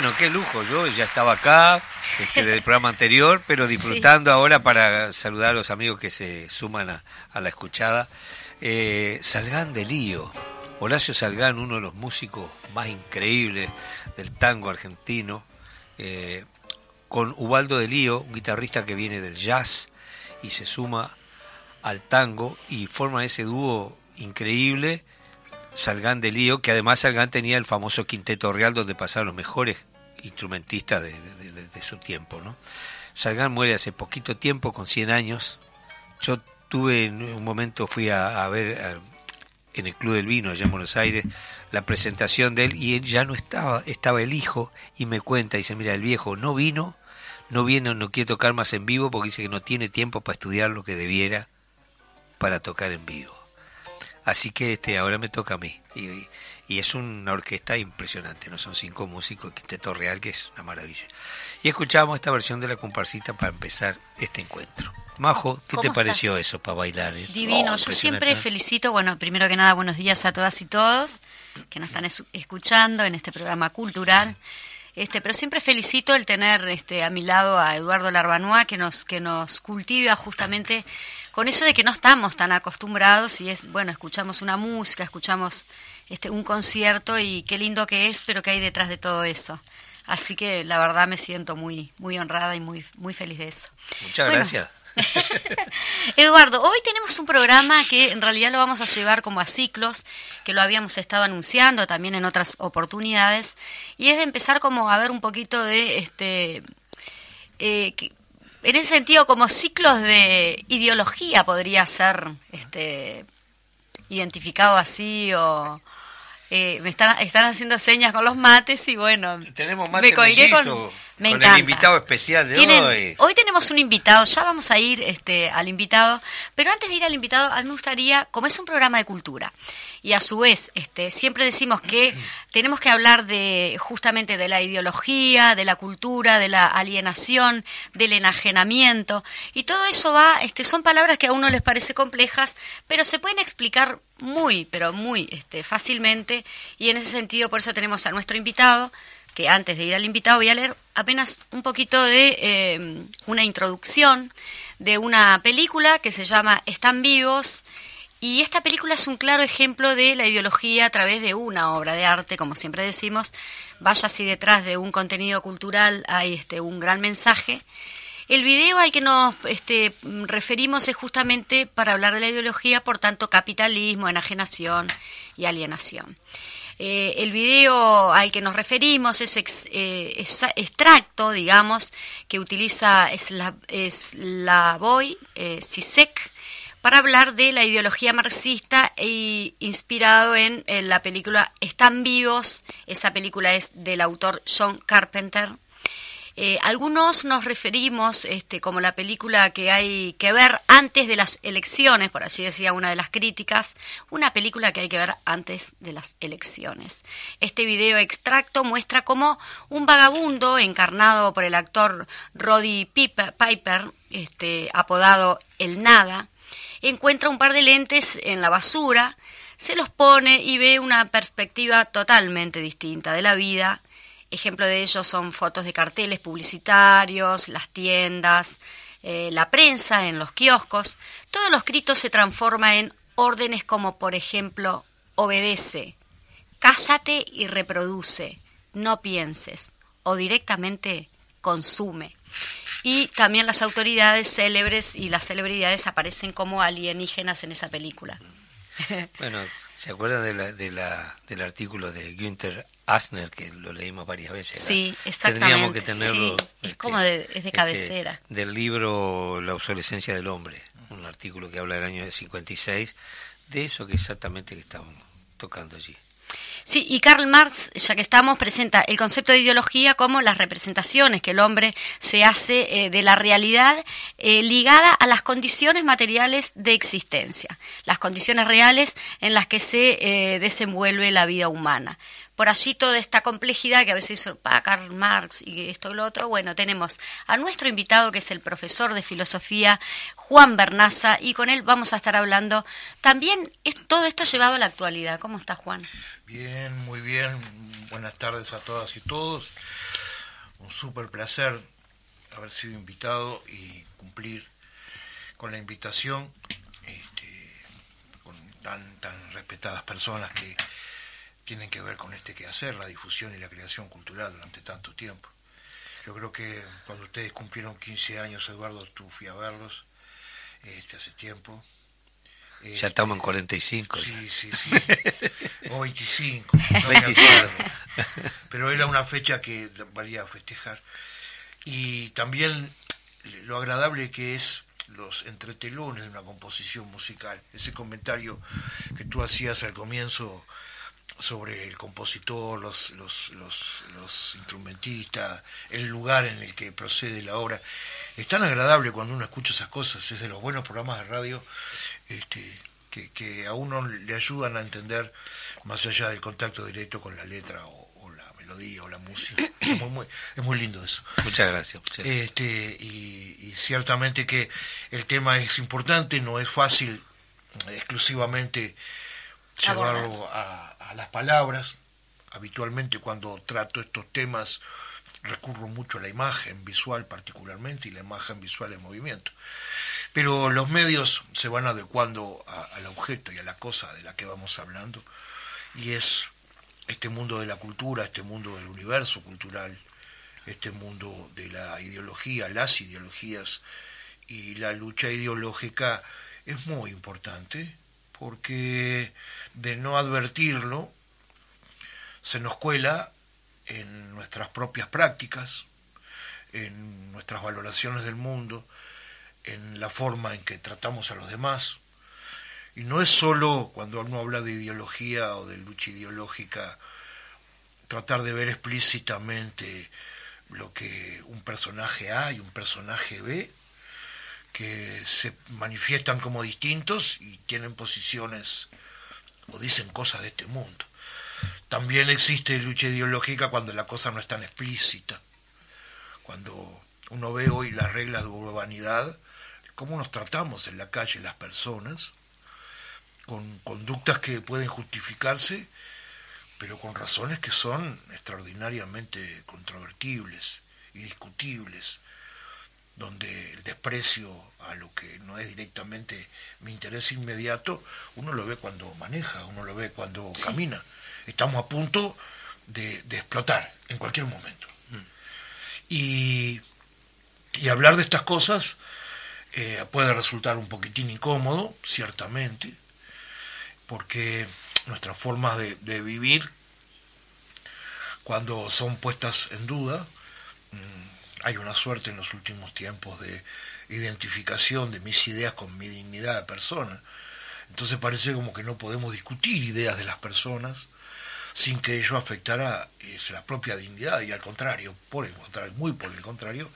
Bueno, qué lujo. Yo ya estaba acá este, del programa anterior, pero disfrutando ahora para saludar a los amigos que se suman a, la escuchada. Eh, Salgán de Lío. Horacio Salgán, uno de los músicos más increíbles del tango argentino. Eh, con Ubaldo de Lío, un guitarrista que viene del jazz y se suma al tango y forma ese dúo increíble Salgán de Lío, que además Salgán tenía el famoso Quinteto Real donde pasaron los mejores instrumentistas de, su tiempo. ¿no? Salgán muere hace poquito tiempo, con 100 años. Yo tuve en un momento, fui a, ver en el Club del Vino, allá en Buenos Aires, la presentación de él y él ya no estaba, estaba el hijo y me cuenta, dice, mira, el viejo no vino, no viene, no quiere tocar más en vivo porque dice que no tiene tiempo para estudiar lo que debiera para tocar en vivo. Así que este ahora me toca a mí. Es una orquesta impresionante, no son cinco músicos, quinteto real, que es una maravilla. Y escuchamos esta versión de la comparsita para empezar este encuentro. Majo, ¿qué te pareció eso para bailar? Eh? Divino, oh, yo siempre felicito, bueno, primero que nada, buenos días a todas y todos que nos están escuchando en este programa cultural. Este, pero siempre felicito el tener este, a mi lado a Eduardo Larbanois que nos, que nos cultiva justamente con eso de que no estamos tan acostumbrados y es, bueno, escuchamos una música, escuchamos este, un concierto y qué lindo que es, pero qué hay detrás de todo eso. Así que la verdad me siento muy, muy honrada y muy, muy feliz de eso. Muchas gracias. Eduardo, hoy tenemos un programa que en realidad lo vamos a llevar como a ciclos, que lo habíamos estado anunciando también en otras oportunidades, y es de empezar como a ver un poquito de este eh, en ese sentido, como ciclos de ideología podría ser este, identificado así o... Eh, me están, están haciendo señas con los mates y bueno, tenemos mate me con, me con el invitado especial de hoy. Hoy tenemos un invitado, ya vamos a ir este, al invitado, pero antes de ir al invitado, a mí me gustaría, como es un programa de cultura, y a su vez este, siempre decimos que tenemos que hablar de justamente de la ideología, de la cultura, de la alienación, del enajenamiento y todo eso va, este, son palabras que a uno les parece complejas, pero se pueden explicar muy, pero muy este, fácilmente y en ese sentido por eso tenemos a nuestro invitado que antes de ir al invitado voy a leer apenas un poquito de eh, una introducción de una película que se llama Están vivos y esta película es un claro ejemplo de la ideología a través de una obra de arte, como siempre decimos. Vaya si detrás de un contenido cultural hay este, un gran mensaje. El video al que nos este, referimos es justamente para hablar de la ideología, por tanto, capitalismo, enajenación y alienación. Eh, el video al que nos referimos es, eh, extracto, digamos, que utiliza Boy, eh, para hablar de la ideología marxista e inspirado en, la película Están vivos. Esa película es del autor John Carpenter. Eh, algunos nos referimos este, como la película que hay que ver antes de las elecciones, por así decía una de las críticas, una película que hay que ver antes de las elecciones. Este video extracto muestra cómo un vagabundo encarnado por el actor Roddy Piper, este, apodado El Nada, encuentra un par de lentes en la basura, se los pone y ve una perspectiva totalmente distinta de la vida. Ejemplo de ello son fotos de carteles publicitarios, las tiendas, eh, la prensa en los kioscos. Todo lo escrito se transforma en órdenes como, por ejemplo, obedece, cásate y reproduce, no pienses, o directamente consume. Y también las autoridades célebres y las celebridades aparecen como alienígenas en esa película. Bueno, ¿se acuerdan de la, de la, del artículo de Günther Asner que lo leímos varias veces? Sí, exactamente. Tendríamos que tenerlo. es este, como de, es de este, cabecera. del libro La obsolescencia del hombre, un artículo que habla del año 56, de eso que exactamente que estamos tocando allí. Sí, y Karl Marx, ya que estamos, presenta el concepto de ideología como las representaciones que el hombre se hace eh, de la realidad eh, ligada a las condiciones materiales de existencia, las condiciones reales en las que se eh, desenvuelve la vida humana. por allí toda esta complejidad que a veces hizo Karl Marx y esto y lo otro, bueno, tenemos a nuestro invitado que es el profesor de filosofía Juan Bernaza y con él vamos a estar hablando también es, todo esto llevado a la actualidad. ¿Cómo está Juan? Bien, muy bien. Buenas tardes a todas y todos. Un súper placer haber sido invitado y cumplir con la invitación este, con tan, tan respetadas personas que tienen que ver con este quehacer, la difusión y la creación cultural durante tanto tiempo. Yo creo que cuando ustedes cumplieron 15 años, Eduardo, tú fui a verlos este, hace tiempo. ya este, estamos en 45. Sí, sí, sí. o 25. Pero era una fecha que valía festejar. Y también lo agradable que es los entretelones de una composición musical. Ese comentario que tú hacías al comienzo sobre el compositor, los, los, los, instrumentistas, el lugar en el que procede la obra. Es tan agradable cuando uno escucha esas cosas, es de los buenos programas de radio este, que, que a uno le ayudan a entender más allá del contacto directo con la letra o, la melodía o la música. Es muy, es muy lindo eso. Muchas gracias. Este, y, y ciertamente que el tema es importante, no es fácil exclusivamente llevarlo a, a las palabras. Habitualmente cuando trato estos temas recurro mucho a la imagen visual particularmente y la imagen visual en movimiento. Pero los medios se van adecuando al objeto y a la cosa de la que vamos hablando y es este mundo de la cultura, este mundo del universo cultural, este mundo de la ideología, las ideologías y la lucha ideológica es muy importante porque de no advertirlo, se nos cuela en nuestras propias prácticas, en nuestras valoraciones del mundo, en la forma en que tratamos a los demás. Y no es solo cuando uno habla de ideología o de lucha ideológica, tratar de ver explícitamente lo que un personaje A y un personaje B, que se manifiestan como distintos y tienen posiciones o dicen cosas de este mundo. También existe lucha ideológica cuando la cosa no es tan explícita. Cuando uno ve hoy las reglas de urbanidad, cómo nos tratamos en la calle las personas, con conductas que pueden justificarse, pero con razones que son extraordinariamente controvertibles y discutibles donde desprecio a lo que no es directamente mi interés inmediato, uno lo ve cuando maneja, uno lo ve cuando camina. Estamos a punto de, explotar en cualquier momento. Mm. Y, hablar de estas cosas eh, puede resultar un poquitín incómodo, ciertamente, porque nuestras formas de, vivir, cuando son puestas en duda, mm, hay una suerte en los últimos tiempos de identificación de mis ideas con mi dignidad de persona. Entonces parece como que no podemos discutir ideas de las personas sin que ello afectara la propia dignidad y al contrario, por el contrario, muy por el contrario,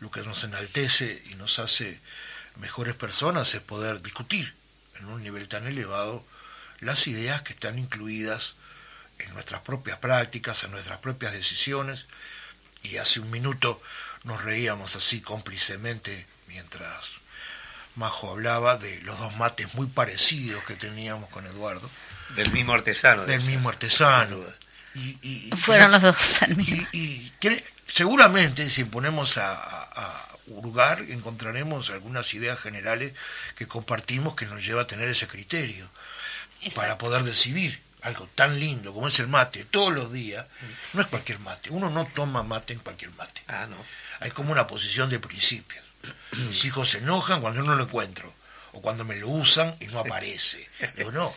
lo que nos enaltece y nos hace mejores personas es poder discutir en un nivel tan elevado las ideas que están incluidas en nuestras propias prácticas, en nuestras propias decisiones. Y hace un minuto nos reíamos así cómplicemente mientras Majo hablaba de los dos mates muy parecidos que teníamos con Eduardo. Del mismo artesano. Del mismo artesano. Y, Fueron los dos al mismo. Y, seguramente si ponemos a, a, hurgar encontraremos algunas ideas generales que compartimos que nos lleva a tener ese criterio para poder decidir algo tan lindo como es el mate todos los días. No es cualquier mate. Uno no toma mate en cualquier mate. Ah, no hay como una posición de principios. Mis hijos se enojan cuando no lo encuentro, o cuando me lo usan y no aparece. Digo, no,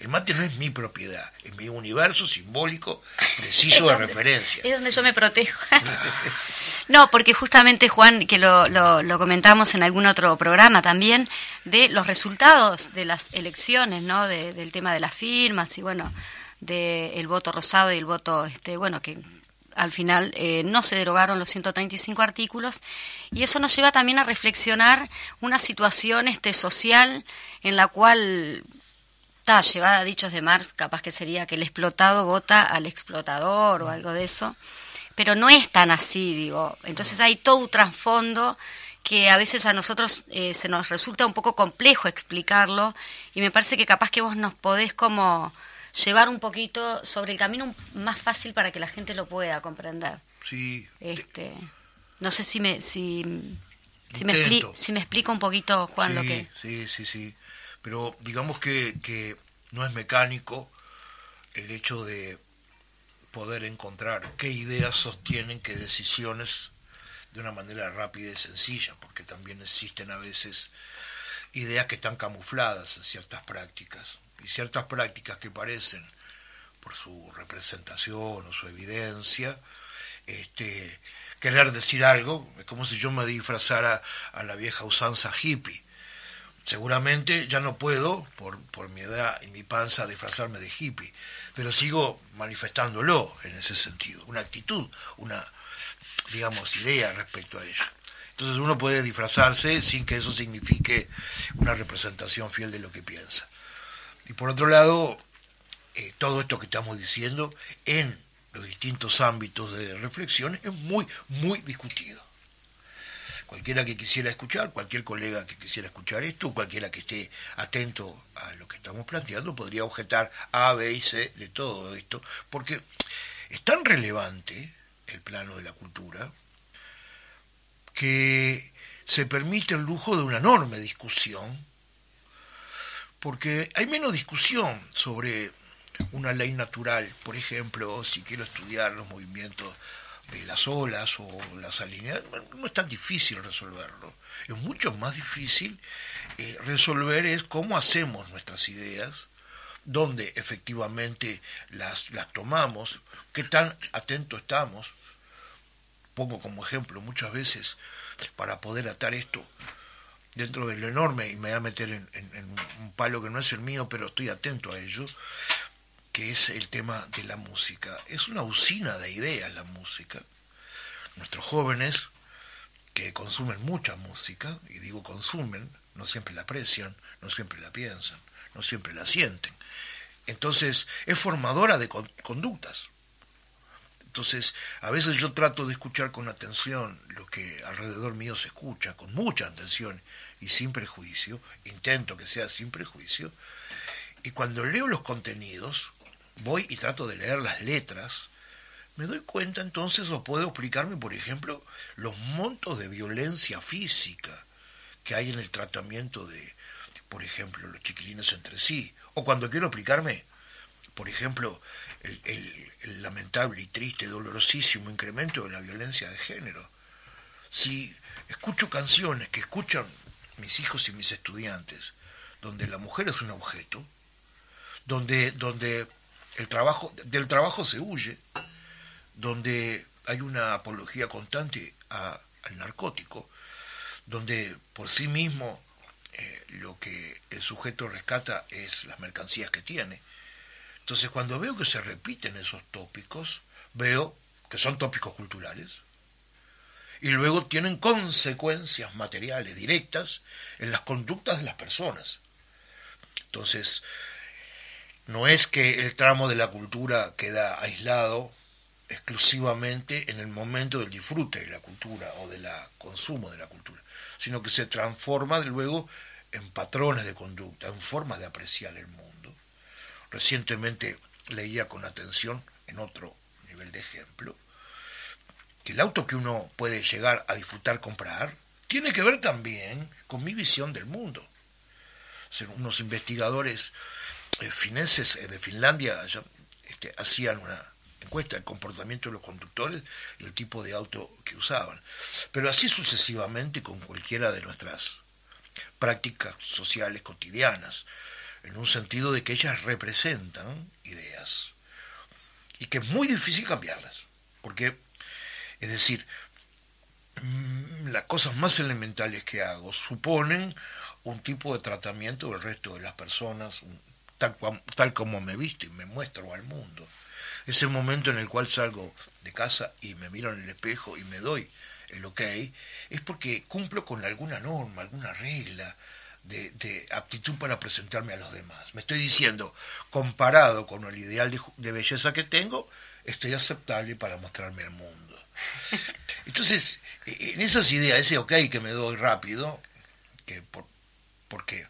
el mate no es mi propiedad, es mi universo simbólico preciso de referencia. Es donde yo me protejo. no, porque justamente, Juan, que lo, lo, comentamos en algún otro programa también, de los resultados de las elecciones, ¿no? del tema de las firmas y, bueno, del voto rosado y el voto, este bueno, que al final eh, no se derogaron los 135 artículos y eso nos lleva también a reflexionar una situación este social en la cual está llevada a dichos de Marx, capaz que sería que el explotado vota al explotador o algo de eso, pero no es tan así, digo. Entonces hay todo un trasfondo que a veces a nosotros eh, se nos resulta un poco complejo explicarlo y me parece que capaz que vos nos podés como llevar un poquito sobre el camino más fácil para que la gente lo pueda comprender. Sí. Este, no sé si me si, si me, si me explico un poquito Juan lo que Sí, sí, sí. Pero digamos que, que no es mecánico el hecho de poder encontrar qué ideas sostienen qué decisiones de una manera rápida y sencilla, porque también existen a veces ideas que están camufladas en ciertas prácticas, y ciertas prácticas que parecen, por su representación o su evidencia, este, querer decir algo, es como si yo me disfrazara a la vieja usanza hippie. Seguramente ya no puedo, por, por mi edad y mi panza, disfrazarme de hippie, pero sigo manifestándolo en ese sentido, una actitud, una, digamos, idea respecto a ello. Entonces uno puede disfrazarse sin que eso signifique una representación fiel de lo que piensa. Y por otro lado, eh, todo esto que estamos diciendo en los distintos ámbitos de reflexión es muy, muy discutido. Cualquiera que quisiera escuchar, cualquier colega que quisiera escuchar esto, cualquiera que esté atento a lo que estamos planteando, podría objetar A, B y C de todo esto, porque es tan relevante el plano de la cultura, que se permite el lujo de una enorme discusión, porque hay menos discusión sobre una ley natural, por ejemplo, si quiero estudiar los movimientos de las olas o las alineadas, no es tan difícil resolverlo. Es mucho más difícil eh, resolver es cómo hacemos nuestras ideas, dónde efectivamente las, las tomamos, qué tan atentos estamos. Pongo como ejemplo muchas veces para poder atar esto dentro de lo enorme y me voy a meter en, en, un palo que no es el mío, pero estoy atento a ello, que es el tema de la música. Es una usina de ideas la música. Nuestros jóvenes que consumen mucha música, y digo consumen, no siempre la aprecian, no siempre la piensan, no siempre la sienten. Entonces es formadora de conductas. Entonces, a veces yo trato de escuchar con atención lo que alrededor mío se escucha, con mucha atención y sin prejuicio, intento que sea sin prejuicio, y cuando leo los contenidos, voy y trato de leer las letras, me doy cuenta entonces o puedo explicarme, por ejemplo, los montos de violencia física que hay en el tratamiento de, por ejemplo, los chiquilines entre sí, o cuando quiero explicarme, por ejemplo, el, lamentable y triste, dolorosísimo incremento de la violencia de género. Si escucho canciones que escuchan mis hijos y mis estudiantes, donde la mujer es un objeto, donde, donde el trabajo, del trabajo se huye, donde hay una apología constante al narcótico, donde por sí mismo eh, lo que el sujeto rescata es las mercancías que tiene. Entonces cuando veo que se repiten esos tópicos, veo que son tópicos culturales y luego tienen consecuencias materiales directas en las conductas de las personas. Entonces, no es que el tramo de la cultura queda aislado exclusivamente en el momento del disfrute de la cultura o del consumo de la cultura, sino que se transforma luego en patrones de conducta, en formas de apreciar el mundo. Recientemente leía con atención, en otro nivel de ejemplo, que el auto que uno puede llegar a disfrutar comprar tiene que ver también con mi visión del mundo. unos investigadores eh, fineses eh, de Finlandia este, hacían una encuesta del comportamiento de los conductores y el tipo de auto que usaban. Pero así sucesivamente con cualquiera de nuestras prácticas sociales cotidianas, en un sentido de que ellas representan ideas y que es muy difícil cambiarlas, porque, es decir, mm, las cosas más elementales que hago suponen un tipo de tratamiento del resto de las personas, tal, como me visto y me muestro al mundo. Es el momento en el cual salgo de casa y me miro en el espejo y me doy el ok, es porque cumplo con alguna norma, alguna regla, de, aptitud para presentarme a los demás. Me estoy diciendo, comparado con el ideal de, belleza que tengo, estoy aceptable para mostrarme al mundo. Entonces, en esas ideas, ese ok que me doy rápido, que por, porque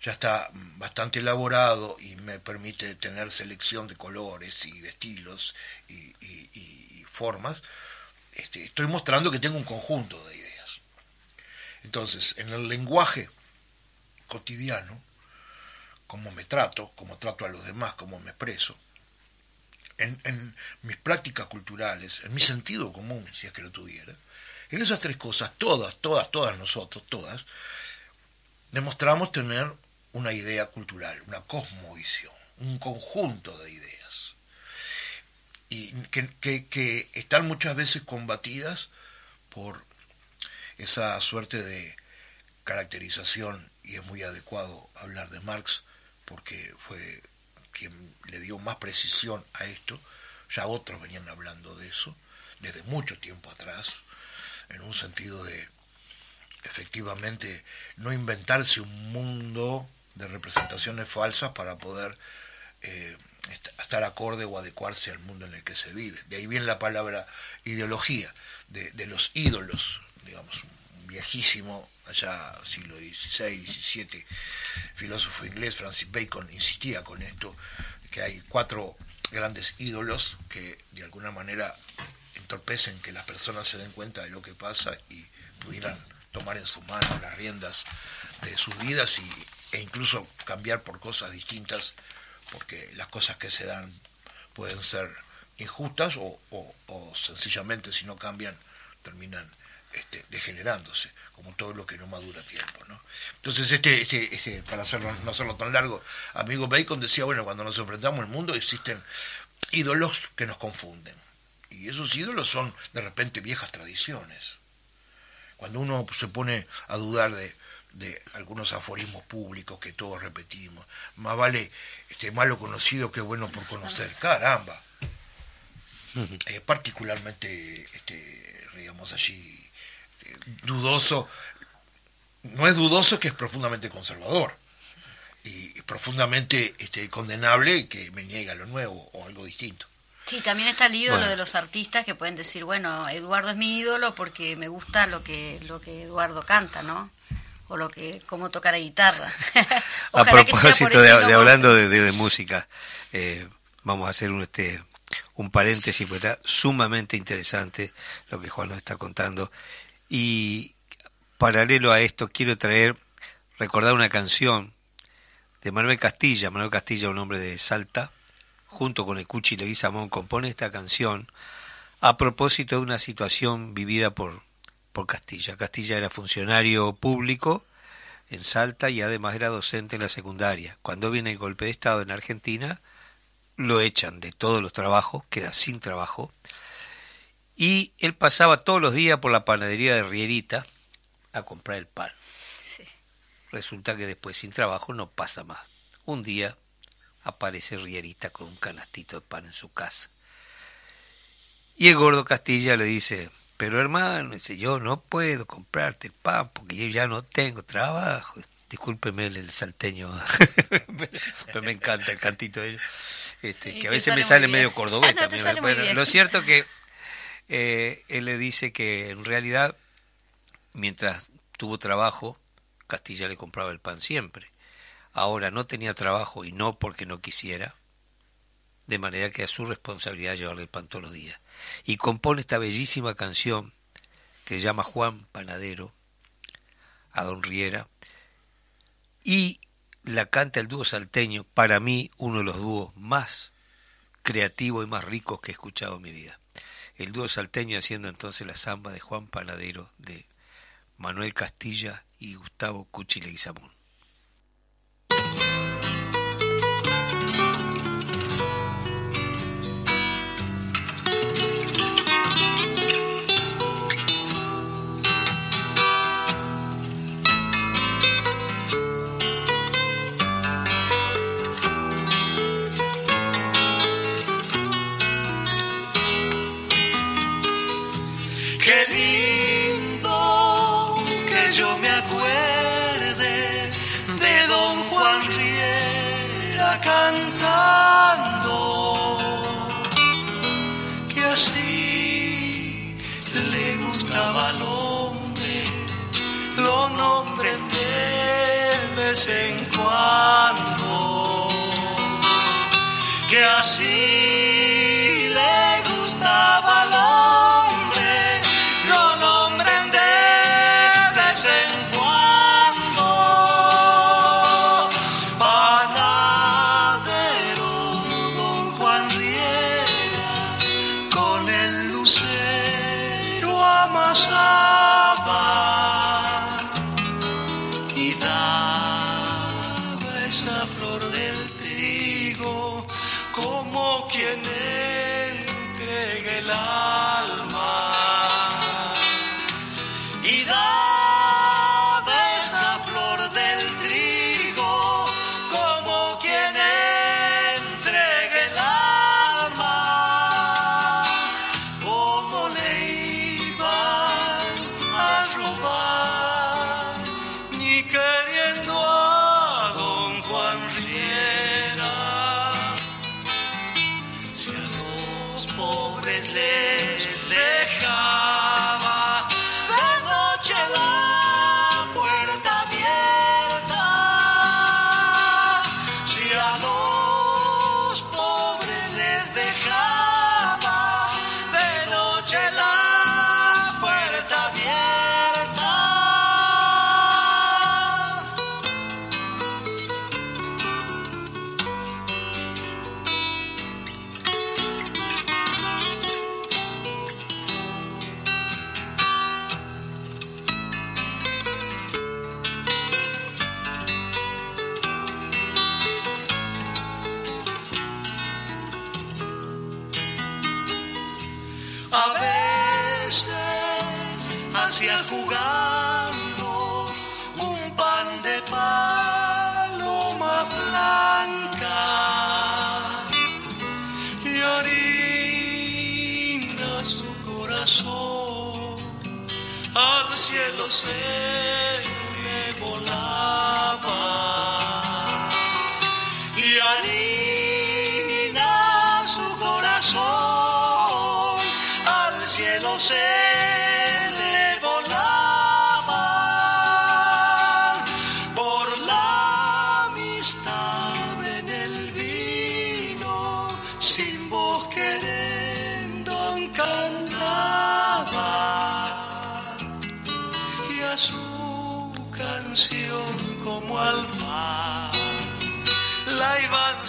ya está bastante elaborado y me permite tener selección de colores y de estilos y, formas, este, estoy mostrando que tengo un conjunto de ideas. Entonces, en el lenguaje cotidiano, cómo me trato, cómo trato a los demás, cómo me expreso, en, mis prácticas culturales, en mi sentido común, si es que lo tuviera, en esas tres cosas, todas, todas, todas nosotros, todas, demostramos tener una idea cultural, una cosmovisión, un conjunto de ideas, y que, que están muchas veces combatidas por esa suerte de caracterización y es muy adecuado hablar de Marx porque fue quien le dio más precisión a esto, ya otros venían hablando de eso desde mucho tiempo atrás, en un sentido de efectivamente no inventarse un mundo de representaciones falsas para poder eh, estar acorde o adecuarse al mundo en el que se vive. De ahí viene la palabra ideología, de, de los ídolos, digamos, viejísimo, allá siglo XVI, XVII, filósofo inglés Francis Bacon insistía con esto, que hay cuatro grandes ídolos que de alguna manera entorpecen que las personas se den cuenta de lo que pasa y pudieran tomar en sus manos las riendas de sus vidas y, e incluso cambiar por cosas distintas, porque las cosas que se dan pueden ser injustas o, o sencillamente si no cambian terminan este, degenerándose, como todo lo que no madura tiempo. ¿no? Entonces, este, este, este, para hacerlo, no hacerlo tan largo, amigo Bacon decía, bueno, cuando nos enfrentamos al mundo existen ídolos que nos confunden. Y esos ídolos son de repente viejas tradiciones. Cuando uno se pone a dudar de, de algunos aforismos públicos que todos repetimos, más vale este malo conocido que bueno por conocer. Caramba. Eh, particularmente, este, digamos allí, dudoso, no es dudoso que es profundamente conservador y profundamente este, condenable que me niega lo nuevo o algo distinto. Sí, también está el ídolo de los artistas que pueden decir, bueno, Eduardo es mi ídolo porque me gusta lo que lo que Eduardo canta, ¿no? O lo que cómo tocar la guitarra. a propósito de, hablando de, música, eh, vamos a hacer un este un paréntesis porque está sumamente interesante lo que Juan nos está contando y paralelo a esto quiero traer, recordar una canción de Manuel Castilla. Manuel Castilla, un hombre de Salta, junto con el Cuchi Leguizamón, compone esta canción a propósito de una situación vivida por, por Castilla. Castilla era funcionario público en Salta y además era docente en la secundaria. Cuando viene el golpe de Estado en Argentina, lo echan de todos los trabajos, queda sin trabajo, y él pasaba todos los días por la panadería de Rierita a comprar el pan. Resulta que después sin trabajo no pasa más. Un día aparece Rierita con un canastito de pan en su casa. Y el gordo Castilla le dice, pero hermano, dice, yo no puedo comprarte el pan porque yo ya no tengo trabajo. Discúlpeme el, salteño, pero me encanta el cantito de ellos. Este, que a veces me sale medio cordobés también. lo cierto que eh, él le dice que en realidad, mientras tuvo trabajo, Castilla le compraba el pan siempre. Ahora no tenía trabajo y no porque no quisiera, de manera que es su responsabilidad llevarle el pan todos los días. Y compone esta bellísima canción que llama Juan Panadero a Don Riera y la canta el dúo salteño, para mí uno de los dúos más creativos y más ricos que he escuchado en mi vida el dúo salteño haciendo entonces la samba de Juan Panadero, de Manuel Castilla y Gustavo Cuchile y Samón. Vez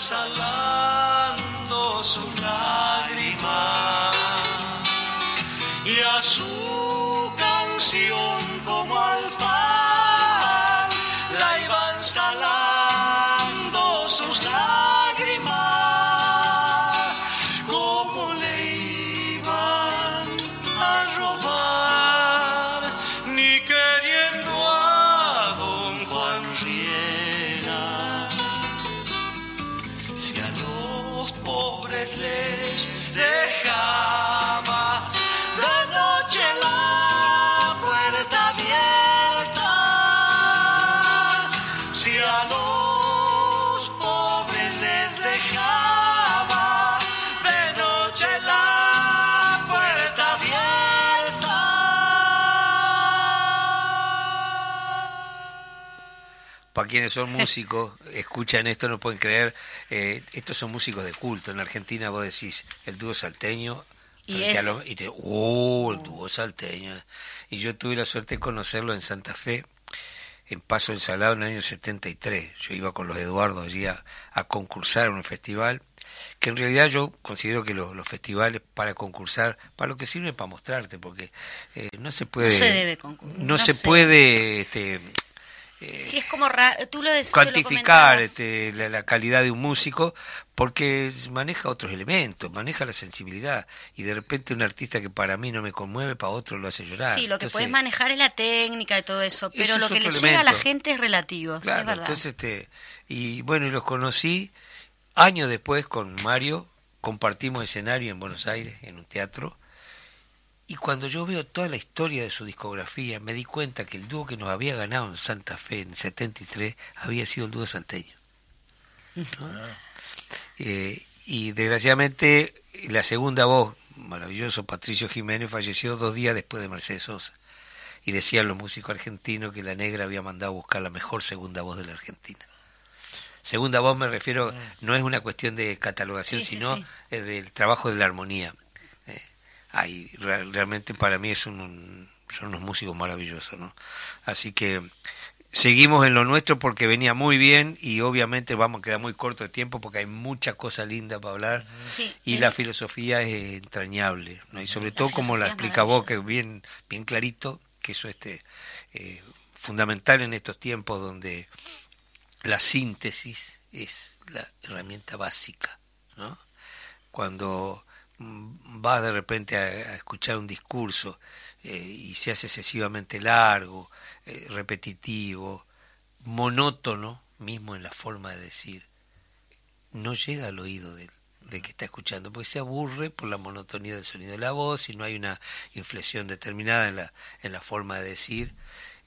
Shalom. Para quienes son músicos, escuchan esto, no pueden creer. eh, estos son músicos de culto. En Argentina vos decís el dúo salteño. Y es- los- y te, ¡Oh, el dúo salteño! Y yo tuve la suerte de conocerlo en Santa Fe, en Paso del Salado en el año 73. Yo iba con los Eduardo allí a, a concursar en un festival, que en realidad yo considero que lo- los festivales para concursar, para lo que sirve para mostrarte, porque eh, no se puede... No se debe concursar, No, no se sé. puede... Este, Sí, es como ra- tú lo decís, lo cuantificar este, la, la calidad de un músico porque maneja otros elementos, maneja la sensibilidad y de repente un artista que para mí no me conmueve, para otro lo hace llorar. Sí, lo que puedes manejar es la técnica y todo eso, pero Eso lo es que le llega a la gente es relativo, Claro, es verdad. entonces este y bueno, y los conocí años después con Mario, compartimos escenario en Buenos Aires en un teatro. Y cuando yo veo toda la historia de su discografía, me di cuenta que el dúo que nos había ganado en Santa Fe en 73 había sido el dúo salteño. ¿no? Eh, y desgraciadamente la segunda voz, maravilloso Patricio Jiménez, falleció dos días después de Mercedes Sosa. y decían los músicos argentinos que la negra había mandado a buscar la mejor segunda voz de la Argentina. Segunda voz me refiero, mm. no es una cuestión de catalogación, sino del trabajo de la armonía. Eh, realmente para mí es un, son unos músicos maravillosos, ¿no? Así que seguimos en lo nuestro porque venía muy bien y obviamente vamos a quedar muy corto de tiempo porque hay mucha cosa linda para hablar y la filosofía es entrañable ¿no? y sobre todo como la explica vos que bien bien clarito que eso este eh, fundamental en estos tiempos donde la síntesis es la herramienta básica ¿no? cuando vas de repente a, escuchar un discurso eh, y se hace excesivamente largo eh, repetitivo, monótono, mismo en la forma de decir, no llega al oído del, que está escuchando, porque se aburre por la monotonía del sonido de la voz y no hay una inflexión determinada en la, en la forma de decir.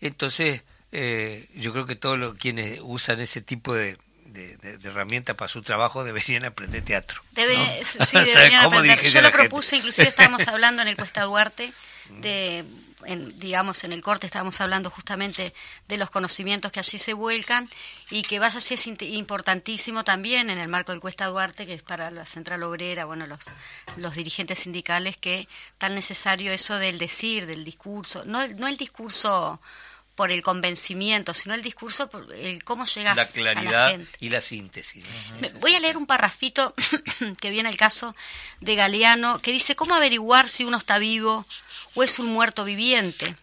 Entonces, eh, yo creo que todos los quienes usan ese tipo de, de, herramientas para su trabajo deberían aprender teatro. Debe, sí, deberían aprender. Yo lo propuse, inclusive estábamos hablando en el Cuesta Duarte de en, digamos, en el corte estábamos hablando justamente de los conocimientos que allí se vuelcan y que vaya si es importantísimo también en el marco del Cuesta Duarte, que es para la Central Obrera, bueno, los, los dirigentes sindicales, que tan necesario eso del decir, del discurso, no, no el discurso por el convencimiento, sino el discurso, por el cómo llegas la claridad a la gente. y la síntesis. Voy a leer un parrafito que viene el caso de Galeano, que dice, ¿cómo averiguar si uno está vivo o es un muerto viviente.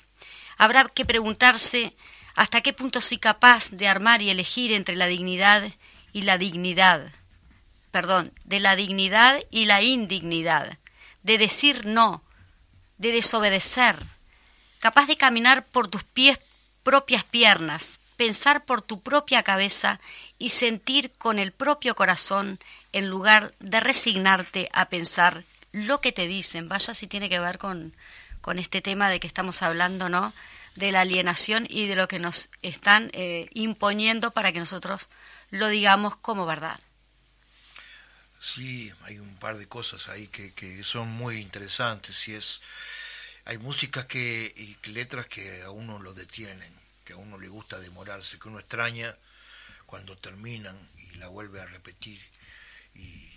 Habrá que preguntarse hasta qué punto soy capaz de armar y elegir entre la dignidad y la dignidad. Perdón, de la dignidad y la indignidad, de decir no, de desobedecer, capaz de caminar por tus pies propias piernas, pensar por tu propia cabeza y sentir con el propio corazón en lugar de resignarte a pensar lo que te dicen. Vaya si tiene que ver con, con este tema de que estamos hablando, ¿no? De la alienación y de lo que nos están eh, imponiendo para que nosotros lo digamos como verdad. Sí, hay un par de cosas ahí que, que son muy interesantes y es hay música que y letras que a uno lo detienen, que a uno le gusta demorarse, que uno extraña cuando terminan y la vuelve a repetir y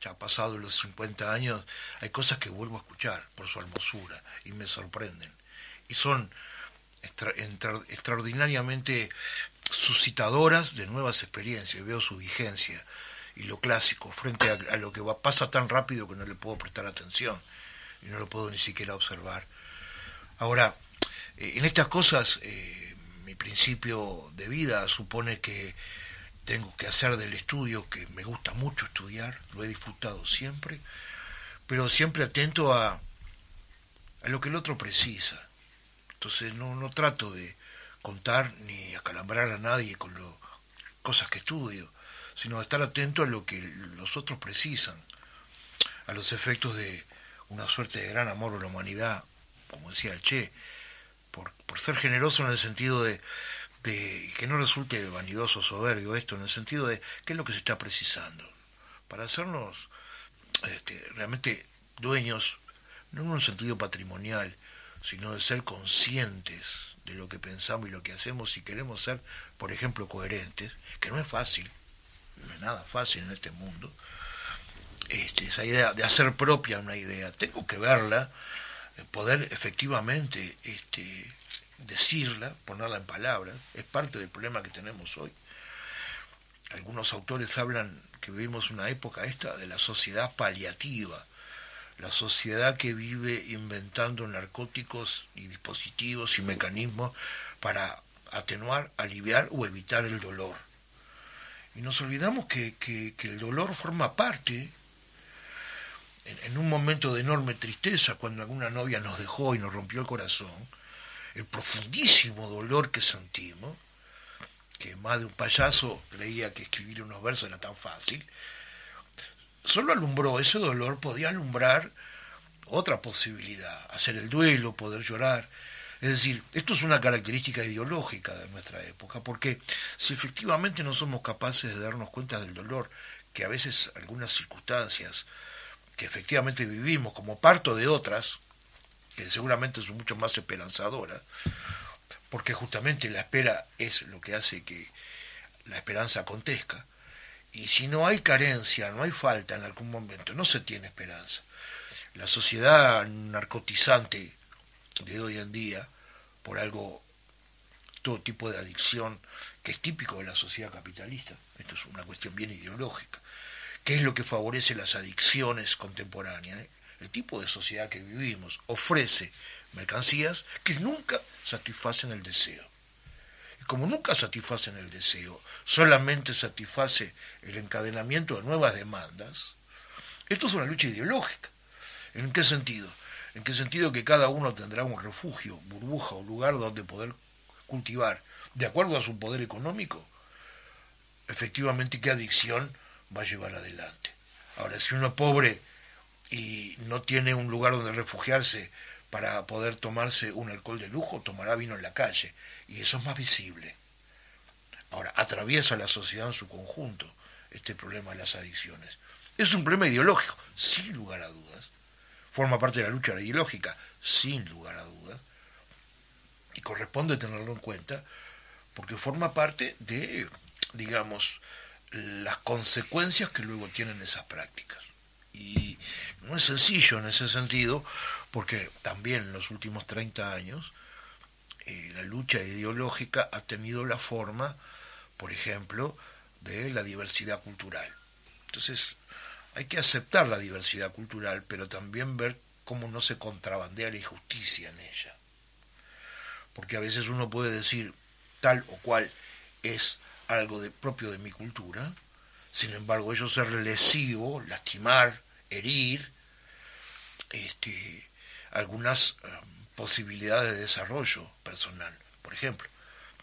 ya pasado los 50 años, hay cosas que vuelvo a escuchar por su hermosura y me sorprenden. Y son extraordinariamente suscitadoras de nuevas experiencias. Veo su vigencia y lo clásico frente a, lo que va, pasa tan rápido que no le puedo prestar atención y no lo puedo ni siquiera observar. Ahora, eh, en estas cosas, eh, mi principio de vida supone que tengo que hacer del estudio, que me gusta mucho estudiar, lo he disfrutado siempre, pero siempre atento a, a lo que el otro precisa. Entonces no, no trato de contar ni acalambrar a nadie con las cosas que estudio, sino estar atento a lo que los otros precisan, a los efectos de una suerte de gran amor a la humanidad, como decía el Che, por, por ser generoso en el sentido de de que no resulte vanidoso, soberbio esto, en el sentido de qué es lo que se está precisando, para hacernos este, realmente dueños, no en un sentido patrimonial, sino de ser conscientes de lo que pensamos y lo que hacemos si queremos ser, por ejemplo, coherentes, que no es fácil, no es nada fácil en este mundo, este, esa idea de hacer propia una idea, tengo que verla, eh, poder efectivamente este, decirla, ponerla en palabras, es parte del problema que tenemos hoy. Algunos autores hablan que vivimos una época esta de la sociedad paliativa, la sociedad que vive inventando narcóticos y dispositivos y mecanismos para atenuar, aliviar o evitar el dolor. Y nos olvidamos que, que, el dolor forma parte, en, un momento de enorme tristeza, cuando alguna novia nos dejó y nos rompió el corazón, el profundísimo dolor que sentimos, que más de un payaso creía que escribir unos versos era tan fácil, solo alumbró ese dolor, podía alumbrar otra posibilidad, hacer el duelo, poder llorar. Es decir, esto es una característica ideológica de nuestra época, porque si efectivamente no somos capaces de darnos cuenta del dolor, que a veces algunas circunstancias que efectivamente vivimos como parto de otras, que seguramente son mucho más esperanzadoras, porque justamente la espera es lo que hace que la esperanza acontezca. Y si no hay carencia, no hay falta en algún momento, no se tiene esperanza. La sociedad narcotizante de hoy en día, por algo, todo tipo de adicción, que es típico de la sociedad capitalista, esto es una cuestión bien ideológica, ¿qué es lo que favorece las adicciones contemporáneas? Eh? El tipo de sociedad que vivimos ofrece mercancías que nunca satisfacen el deseo. Y como nunca satisfacen el deseo, solamente satisface el encadenamiento de nuevas demandas, esto es una lucha ideológica. ¿En qué sentido? ¿En qué sentido que cada uno tendrá un refugio, burbuja o lugar donde poder cultivar, de acuerdo a su poder económico, efectivamente qué adicción va a llevar adelante? Ahora, si uno pobre y no tiene un lugar donde refugiarse para poder tomarse un alcohol de lujo, tomará vino en la calle, y eso es más visible. Ahora, atraviesa la sociedad en su conjunto este problema de las adicciones. Es un problema ideológico, sin lugar a dudas. Forma parte de la lucha ideológica, sin lugar a dudas. Y corresponde tenerlo en cuenta porque forma parte de, digamos, las consecuencias que luego tienen esas prácticas. Y no es sencillo en ese sentido, porque también en los últimos 30 años eh, la lucha ideológica ha tenido la forma, por ejemplo, de la diversidad cultural. Entonces, hay que aceptar la diversidad cultural, pero también ver cómo no se contrabandea la injusticia en ella. Porque a veces uno puede decir tal o cual es algo de, propio de mi cultura, sin embargo, eso ser lesivo, lastimar, herir, este, algunas um, posibilidades de desarrollo personal. Por ejemplo,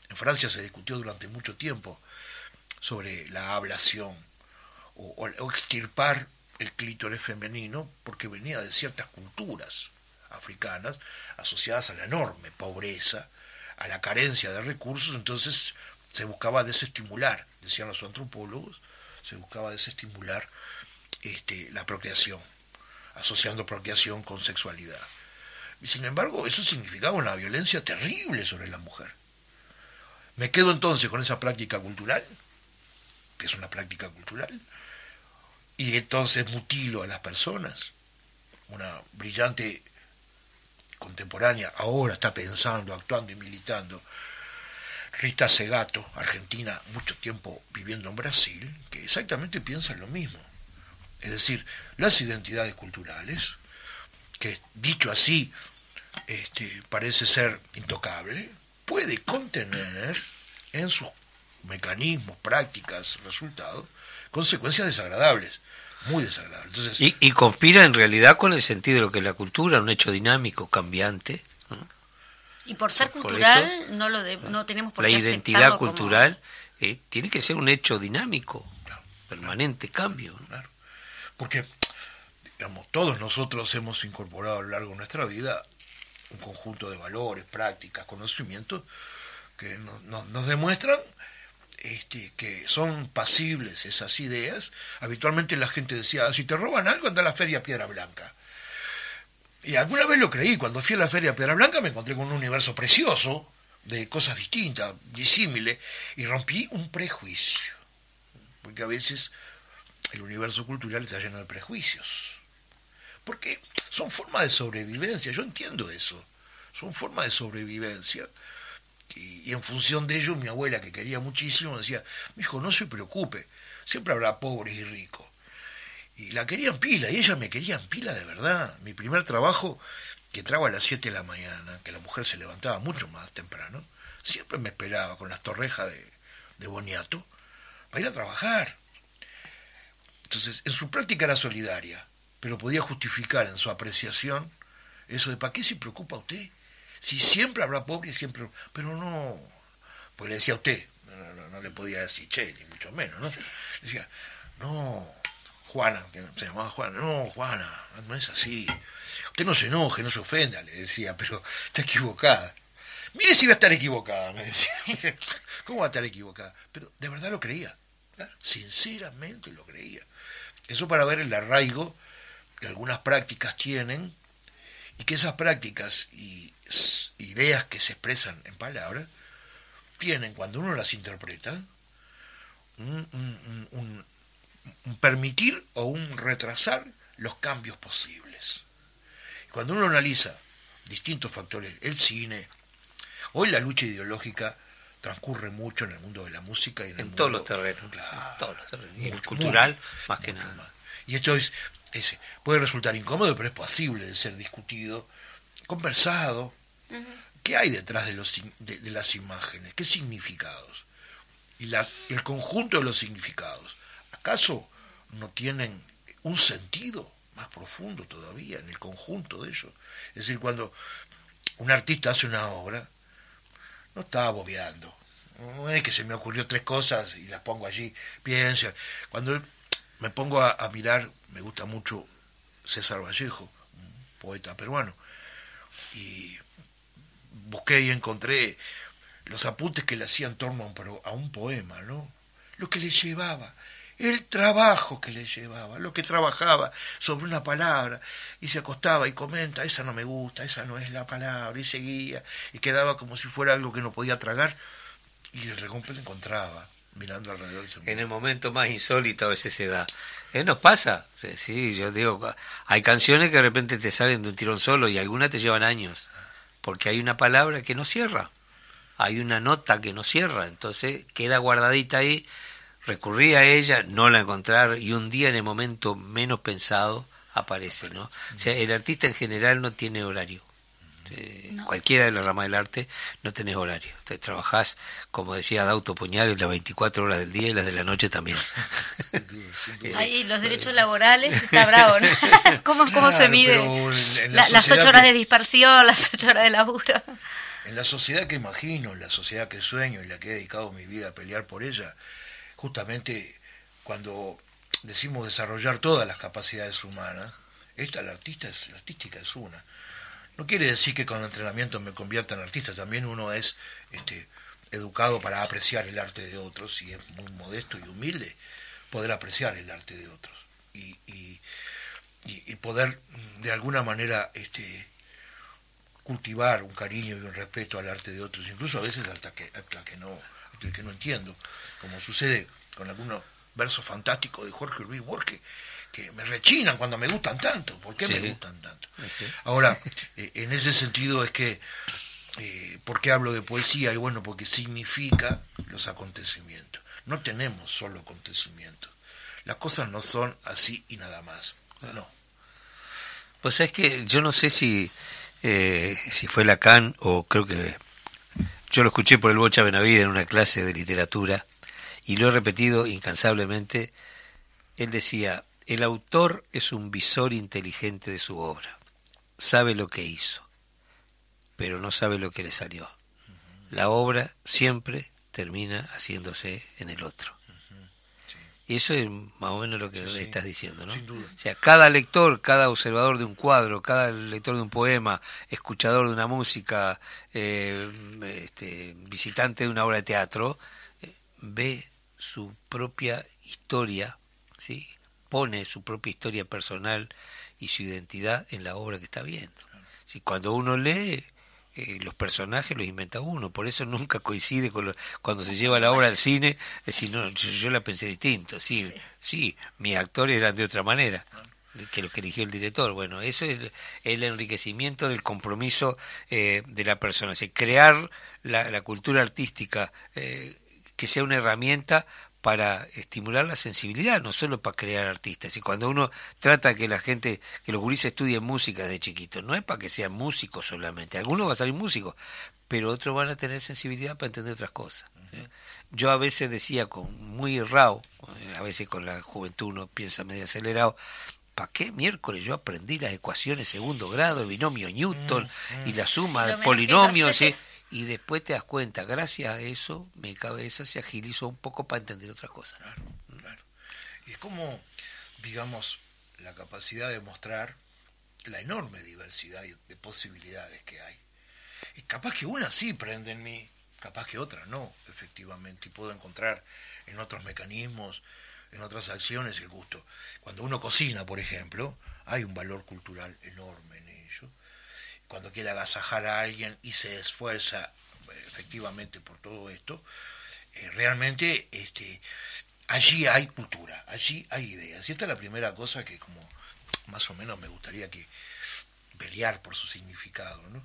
en Francia se discutió durante mucho tiempo sobre la ablación o, extirpar el clítoris femenino porque venía de ciertas culturas africanas asociadas a la enorme pobreza, a la carencia de recursos, entonces se buscaba desestimular, decían los antropólogos, se buscaba desestimular este, la procreación, asociando procreación con sexualidad. Y sin embargo, eso significaba una violencia terrible sobre la mujer. Me quedo entonces con esa práctica cultural, que es una práctica cultural, y entonces mutilo a las personas. Una brillante contemporánea ahora está pensando, actuando y militando. Rita Segato, argentina, mucho tiempo viviendo en Brasil, que exactamente piensa lo mismo. Es decir, las identidades culturales, que dicho así este, parece ser intocable, puede contener en sus mecanismos, prácticas, resultados, consecuencias desagradables, muy desagradables. y, conspira en realidad con el sentido de lo que es la cultura, un hecho dinámico, cambiante. Y por ser cultural no lo no tenemos por la identidad cultural eh, tiene que ser un hecho dinámico, permanente cambio. Porque digamos, todos nosotros hemos incorporado a lo largo de nuestra vida un conjunto de valores, prácticas, conocimientos que nos demuestran este, que son pasibles esas ideas. Habitualmente la gente decía, ah, si te roban algo, anda a la feria Piedra Blanca. Y alguna vez lo creí, cuando fui a la feria Piedra Blanca me encontré con un universo precioso, de cosas distintas, disímiles, y rompí un prejuicio. Porque a veces el universo cultural está lleno de prejuicios. Porque son formas de sobrevivencia, yo entiendo eso. Son formas de sobrevivencia y, en función de ello mi abuela, que quería muchísimo, decía, mi hijo, no se preocupe, siempre habrá pobres y ricos. Y la quería en pila, y ella me quería en pila de verdad. Mi primer trabajo, que entraba a las 7 de la mañana, que la mujer se levantaba mucho más temprano, siempre me esperaba con las torrejas de, de boniato para ir a trabajar. Entonces, en su práctica era solidaria, pero podía justificar en su apreciación eso de ¿para qué se preocupa usted? Si siempre habrá pobres, siempre... Pero no, pues le decía a usted, no, le podía decir che, ni mucho menos, ¿no? Decía, no, Juana, que se llamaba Juana, no, Juana, no es así. Usted no se enoje, no se ofenda, le decía, pero está equivocada. Mire si va a estar equivocada, me decía. ¿Cómo va a estar equivocada? Pero de verdad lo creía, sinceramente lo creía. Eso para ver el arraigo que algunas prácticas tienen y que esas prácticas y ideas que se expresan en palabras tienen, cuando uno las interpreta, un, permitir o un retrasar los cambios posibles. Cuando uno analiza distintos factores, el cine, hoy la lucha ideológica transcurre mucho en el mundo de la música y en, todos los terrenos, todos los terrenos, y el cultural más que nada. Y esto es, puede resultar incómodo, pero es posible de ser discutido, conversado. ¿Qué hay detrás de, los, de las imágenes? ¿Qué significados? y la, el conjunto de los significados, ¿acaso no tienen un sentido más profundo todavía en el conjunto de ellos? Es decir, cuando un artista hace una obra, no está bobeando. No es que se me ocurrió tres cosas y las pongo allí, piensa. Cuando me pongo a, mirar, me gusta mucho César Vallejo, un poeta peruano, y busqué y encontré los apuntes que le hacían torno a un, a un poema, ¿no? Lo que le llevaba, el trabajo que le llevaba, lo que trabajaba sobre una palabra, y se acostaba y comenta, esa no me gusta, esa no es la palabra, y seguía, y quedaba como si fuera algo que no podía tragar, y de repente lo encontraba, mirando alrededor. En el momento más insólito a veces se da. ¿Eh? Nos pasa, sí, yo digo, hay canciones que de repente te salen de un tirón solo y algunas te llevan años, porque hay una palabra que no cierra hay una nota que no cierra, entonces queda guardadita ahí, recurrí a ella, no la encontrar y un día en el momento menos pensado aparece, ¿no? O sea, el artista en general no tiene horario. Eh, cualquiera de las ramas del arte no tenés horario. Te trabajás, como decía Dauto Puñal, las 24 horas del día y las de la noche también. Ahí los derechos laborales está bravo, ¿no? ¿Cómo, cómo se mide? las 8 horas de dispersión, las 8 horas de laburo. En la sociedad que imagino, en la sociedad que sueño y la que he dedicado mi vida a pelear por ella, justamente cuando decimos desarrollar todas las capacidades humanas, esta, la, artista es, la artística es una. No quiere decir que con entrenamiento me convierta en artista, también uno es este, educado para apreciar el arte de otros y es muy modesto y humilde poder apreciar el arte de otros y, y, y poder de alguna manera este, cultivar un cariño y un respeto al arte de otros, incluso a veces hasta que, hasta que no, hasta que no entiendo, como sucede con algunos versos fantásticos de Jorge Luis Borges, que me rechinan cuando me gustan tanto. ¿Por qué me gustan tanto? Ahora, eh, en ese sentido es que, eh, ¿por qué hablo de poesía? Y bueno, porque significa los acontecimientos. No tenemos solo acontecimientos. Las cosas no son así y nada más. No. Pues es que yo no sé si eh, si fue Lacan o creo que yo lo escuché por el Bocha Benavide en una clase de literatura y lo he repetido incansablemente. Él decía, el autor es un visor inteligente de su obra, sabe lo que hizo, pero no sabe lo que le salió. La obra siempre termina haciéndose en el otro. Y eso es más o menos lo que estás diciendo, ¿no? O sea, cada lector, cada observador de un cuadro, cada lector de un poema, escuchador de una música, eh, este, visitante de una obra de teatro, eh, ve su propia historia, ¿sí? pone su propia historia personal y su identidad en la obra que está viendo. Si cuando uno lee, eh, los personajes los inventa uno, por eso nunca coincide con cuando se lleva la obra al cine, es decir, no, yo, la pensé distinto, sí, sí, mis actores eran de otra manera que lo que eligió el director. Bueno, eso es el enriquecimiento del compromiso eh, de la persona, es crear la, cultura artística eh, que sea una herramienta para estimular la sensibilidad, no solo para crear artistas. Y cuando uno trata que la gente, que los gurises estudien música de chiquitos, no es para que sean músicos solamente. Algunos van a salir músicos, pero otros van a tener sensibilidad para entender otras cosas. Yo a veces decía con muy errado, a veces con la juventud uno piensa medio acelerado, ¿para qué miércoles yo aprendí las ecuaciones segundo grado, el binomio Newton y la suma de polinomios? Y después te das cuenta, gracias a eso mi cabeza se agilizó un poco para entender otra cosa. Claro, claro. Y es como, digamos, la capacidad de mostrar la enorme diversidad de posibilidades que hay. Y capaz que una sí prende en mí, capaz que otra no, efectivamente, y puedo encontrar en otros mecanismos, en otras acciones el gusto. Cuando uno cocina, por ejemplo, hay un valor cultural enorme cuando quiere agasajar a alguien y se esfuerza efectivamente por todo esto, eh, realmente este, allí hay cultura, allí hay ideas. Y esta es la primera cosa que como más o menos me gustaría que pelear por su significado, ¿no?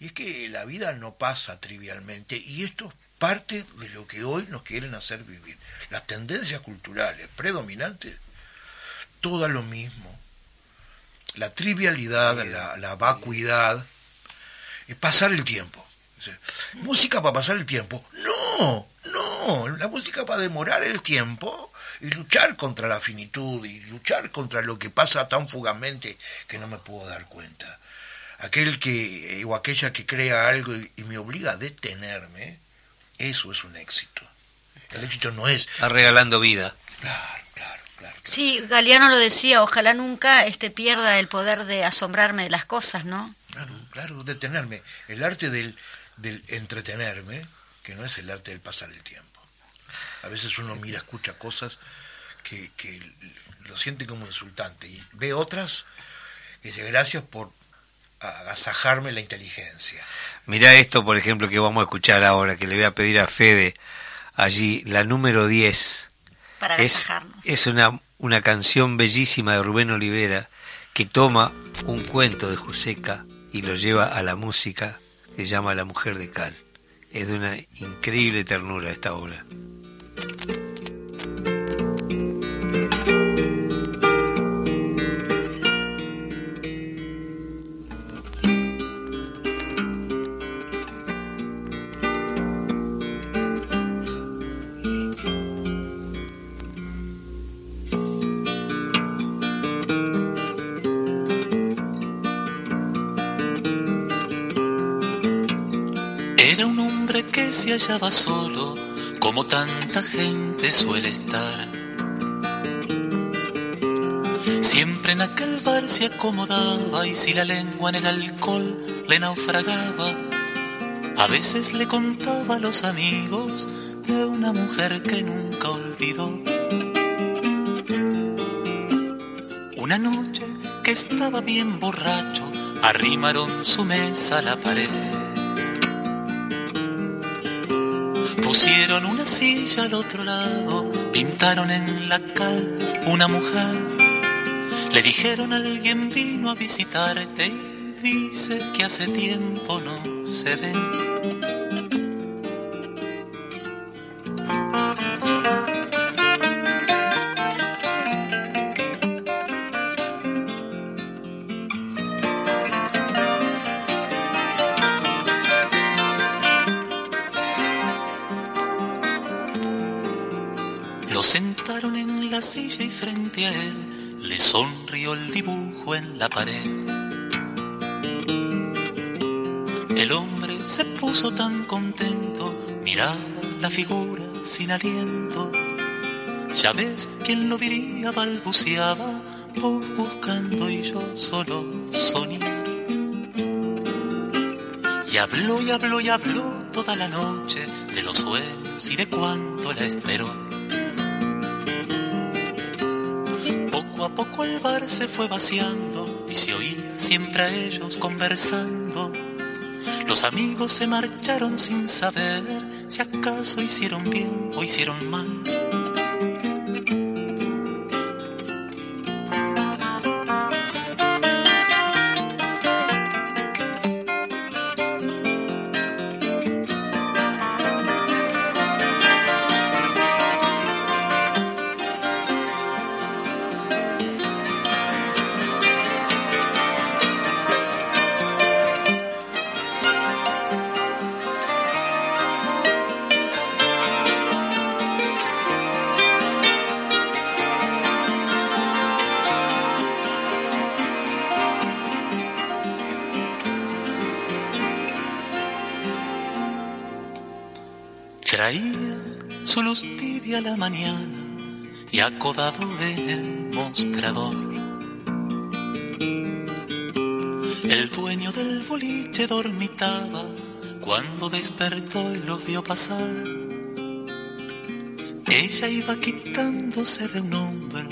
Y es que la vida no pasa trivialmente y esto es parte de lo que hoy nos quieren hacer vivir. Las tendencias culturales predominantes, todo lo mismo. La trivialidad, la, la vacuidad, es pasar el tiempo. ¿Música para pasar el tiempo? No, no, la música para demorar el tiempo y luchar contra la finitud y luchar contra lo que pasa tan fugamente que no me puedo dar cuenta. Aquel que eh, o aquella que crea algo y, me obliga a detenerme, eso es un éxito. El éxito no es... Está regalando vida. Claro, claro. Sí, Galeano lo decía, ojalá nunca este pierda el poder de asombrarme de las cosas, ¿no? Claro, claro, detenerme. El arte del, del entretenerme, que no es el arte del pasar el tiempo. A veces uno mira, escucha cosas que, que lo siente como insultante y ve otras que dice gracias por agasajarme la inteligencia. Mira esto, por ejemplo, que vamos a escuchar ahora, que le voy a pedir a Fede allí, la número 10. Para es, es una, una canción bellísima de Rubén Olivera que toma un cuento de Joseca y lo lleva a la música que se llama La Mujer de Cal. Es de una increíble ternura esta obra. Que se hallaba solo como tanta gente suele estar. Siempre en aquel bar se acomodaba y si la lengua en el alcohol le naufragaba, a veces le contaba a los amigos de una mujer que nunca olvidó. Una noche que estaba bien borracho, arrimaron su mesa a la pared Pusieron una silla al otro lado, pintaron en la cal una mujer. Le dijeron alguien vino a visitarte y dice que hace tiempo no se ven. Le sonrió el dibujo en la pared. El hombre se puso tan contento, miraba la figura sin aliento. Ya ves, quién lo diría, balbuceaba, vos buscando y yo solo soñar. Y habló y habló y habló toda la noche de los sueños y de cuánto la esperó se fue vaciando y se oía siempre a ellos conversando. Los amigos se marcharon sin saber si acaso hicieron bien o hicieron mal. La mañana y acodado en el mostrador. El dueño del boliche dormitaba cuando despertó y los vio pasar. Ella iba quitándose de un hombro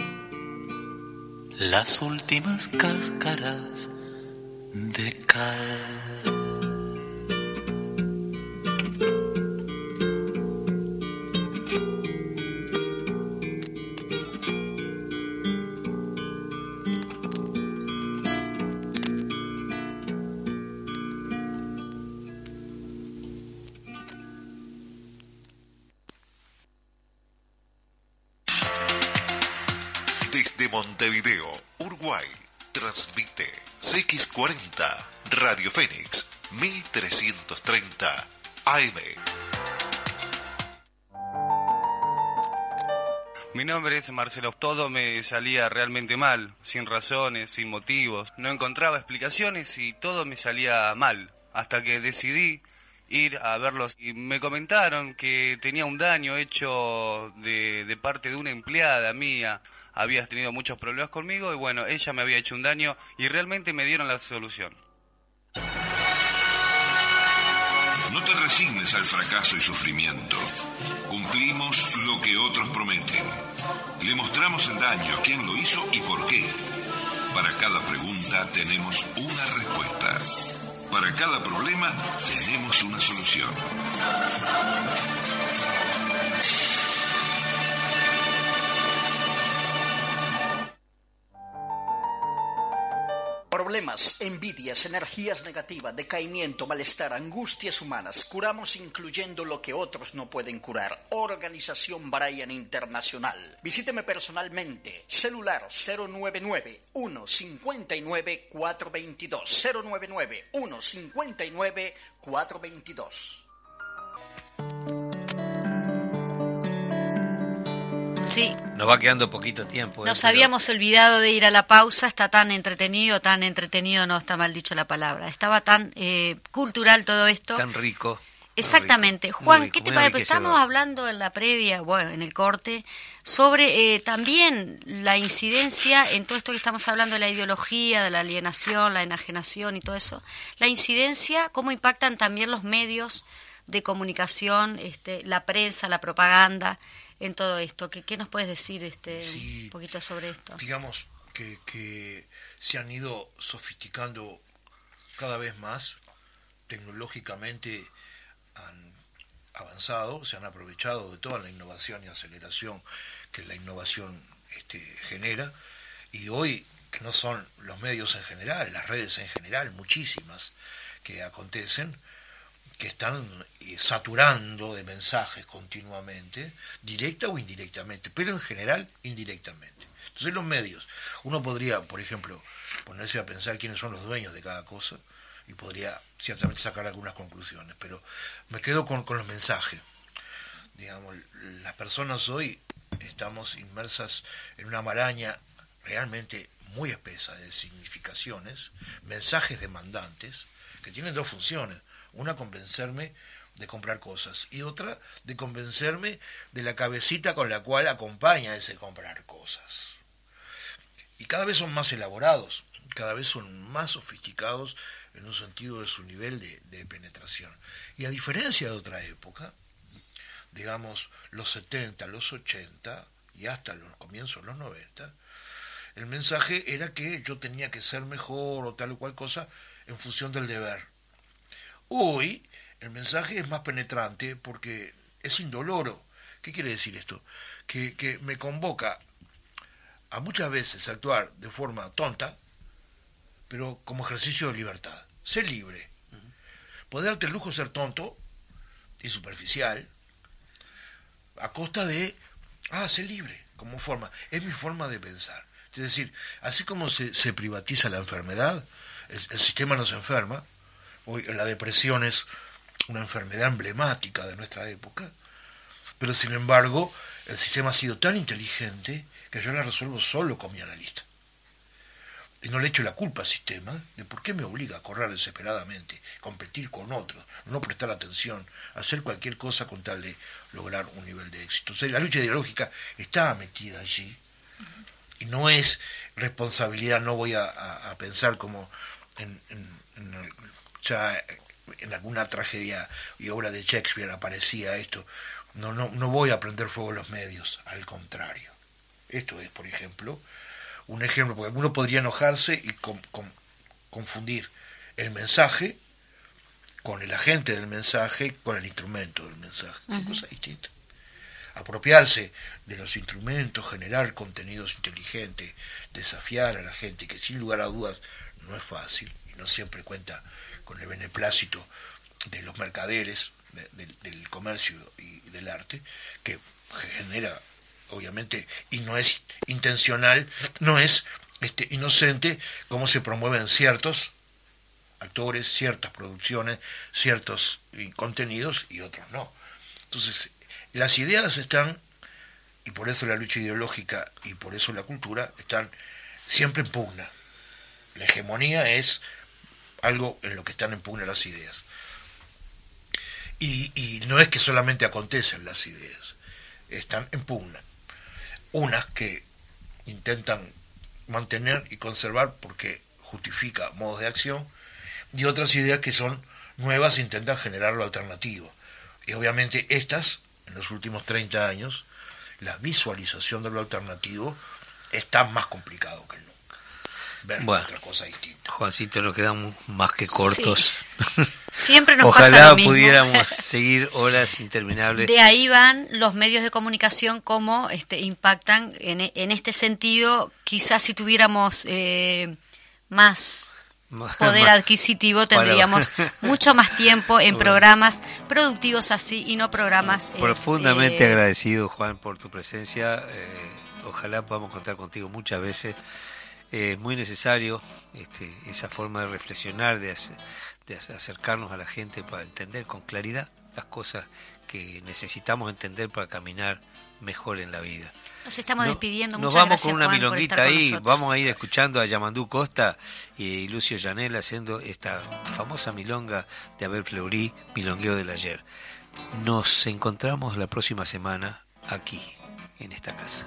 las últimas cáscaras de cal. Mi nombre es Marcelo. Todo me salía realmente mal, sin razones, sin motivos. No encontraba explicaciones y todo me salía mal. Hasta que decidí ir a verlos y me comentaron que tenía un daño hecho de, de, parte de una empleada mía, habías tenido muchos problemas conmigo y bueno, ella me había hecho un daño y realmente me dieron la solución. No te resignes al fracaso y sufrimiento. Cumplimos lo que otros prometen. Le mostramos el daño, quién lo hizo y por qué. Para cada pregunta tenemos una respuesta. Para cada problema tenemos una solución. Problemas, envidias, energías negativas, decaimiento, malestar, angustias humanas. Curamos incluyendo lo que otros no pueden curar. Organización Brian Internacional. Visíteme personalmente. Celular 099 159 422. 099 159 422. Sí. Nos va quedando poquito tiempo. Nos eh, pero- habíamos olvidado de ir a la pausa, está tan entretenido, tan entretenido, no está mal dicho la palabra. Estaba tan eh, cultural todo esto. Tan rico. Exactamente. rico, Juan, rico, ¿qué te parece? Estamos hablando en la previa, bueno, en el corte, sobre eh, también la incidencia en todo esto que estamos hablando de la ideología, de la alienación, la enajenación y todo eso. La incidencia, cómo impactan también los medios de comunicación, este, la prensa, la propaganda, en todo esto. ¿Qué, qué nos puedes decir este, Sí. un poquito sobre esto? digamos que, que se han ido sofisticando cada vez más, tecnológicamente han avanzado, se han aprovechado de toda la innovación y aceleración que la innovación este, genera, y hoy, que no son los medios en general, las redes en general, muchísimas que acontecen, que están eh, saturando de mensajes continuamente, directa o indirectamente, pero en general indirectamente. Entonces los medios, uno podría, por ejemplo, ponerse a pensar quiénes son los dueños de cada cosa y podría ciertamente sacar algunas conclusiones, pero me quedo con, con los mensajes. Digamos, las personas hoy estamos inmersas en una maraña realmente muy espesa de significaciones, mensajes demandantes, que tienen dos funciones. Una, convencerme de comprar cosas y otra, de convencerme de la cabecita con la cual acompaña ese comprar cosas. Y cada vez son más elaborados, cada vez son más sofisticados en un sentido de su nivel de, de penetración. Y a diferencia de otra época, digamos los 70, los 80 y hasta los comienzos de los 90, el mensaje era que yo tenía que ser mejor o tal o cual cosa en función del deber. Hoy el mensaje es más penetrante porque es indoloro. ¿Qué quiere decir esto? Que, que me convoca a muchas veces a actuar de forma tonta, pero como ejercicio de libertad. Ser libre. Poder darte el lujo de ser tonto y superficial a costa de, ah, ser libre, como forma. Es mi forma de pensar. Es decir, así como se, se privatiza la enfermedad, el, el sistema nos enferma, hoy la depresión es una enfermedad emblemática de nuestra época, pero sin embargo el sistema ha sido tan inteligente que yo la resuelvo solo con mi analista. Y no le echo la culpa al sistema de por qué me obliga a correr desesperadamente, competir con otros, no prestar atención, hacer cualquier cosa con tal de lograr un nivel de éxito. O sea, la lucha ideológica está metida allí y no es responsabilidad, no voy a, pensar como en- en el- ya en alguna tragedia y obra de Shakespeare aparecía esto. No, no, no voy a prender fuego a los medios, al contrario. Esto es, por ejemplo, un ejemplo, porque uno podría enojarse y con- con- confundir el mensaje con el agente del mensaje, con el instrumento del mensaje. Son cosas distintas. Apropiarse de los instrumentos, generar contenidos inteligentes, desafiar a la gente, que sin lugar a dudas no es fácil y no siempre cuenta el beneplácito de los mercaderes, del comercio y del arte, que genera, obviamente, y no es intencional, no es este, inocente como se promueven ciertos actores, ciertas producciones, ciertos contenidos y otros no. Entonces, las ideas están, y por eso la lucha ideológica y por eso la cultura, están siempre en pugna. La hegemonía es algo en lo que están en pugna las ideas. Y, no es que solamente acontecen las ideas, están en pugna. Unas que intentan mantener y conservar porque justifica modos de acción, y otras ideas que son nuevas intentan generar lo alternativo. Y obviamente estas, en los últimos 30 años, la visualización de lo alternativo está más complicado que nunca. Ver otra cosa distinta. Juancito, nos quedamos más que cortos. Siempre nos Ojalá pasa lo mismo. pudiéramos seguir horas interminables. De ahí van los medios de comunicación, cómo este, impactan en, en este sentido. Quizás si tuviéramos eh, más poder adquisitivo tendríamos mucho más tiempo en programas productivos así y no programas profundamente eh, agradecido Juan por tu presencia eh, ojalá podamos contar contigo muchas veces es muy necesario este, esa forma de reflexionar de, de acercarnos a la gente para entender con claridad las cosas que necesitamos entender para caminar mejor en la vida nos estamos despidiendo. Nos Muchas vamos con una Juan, milonguita ahí. Vamos a ir escuchando a Yamandú Costa y Lucio Llanel haciendo esta famosa milonga de Abel Fleury, Milongueo del Ayer. Nos encontramos la próxima semana aquí, en esta casa.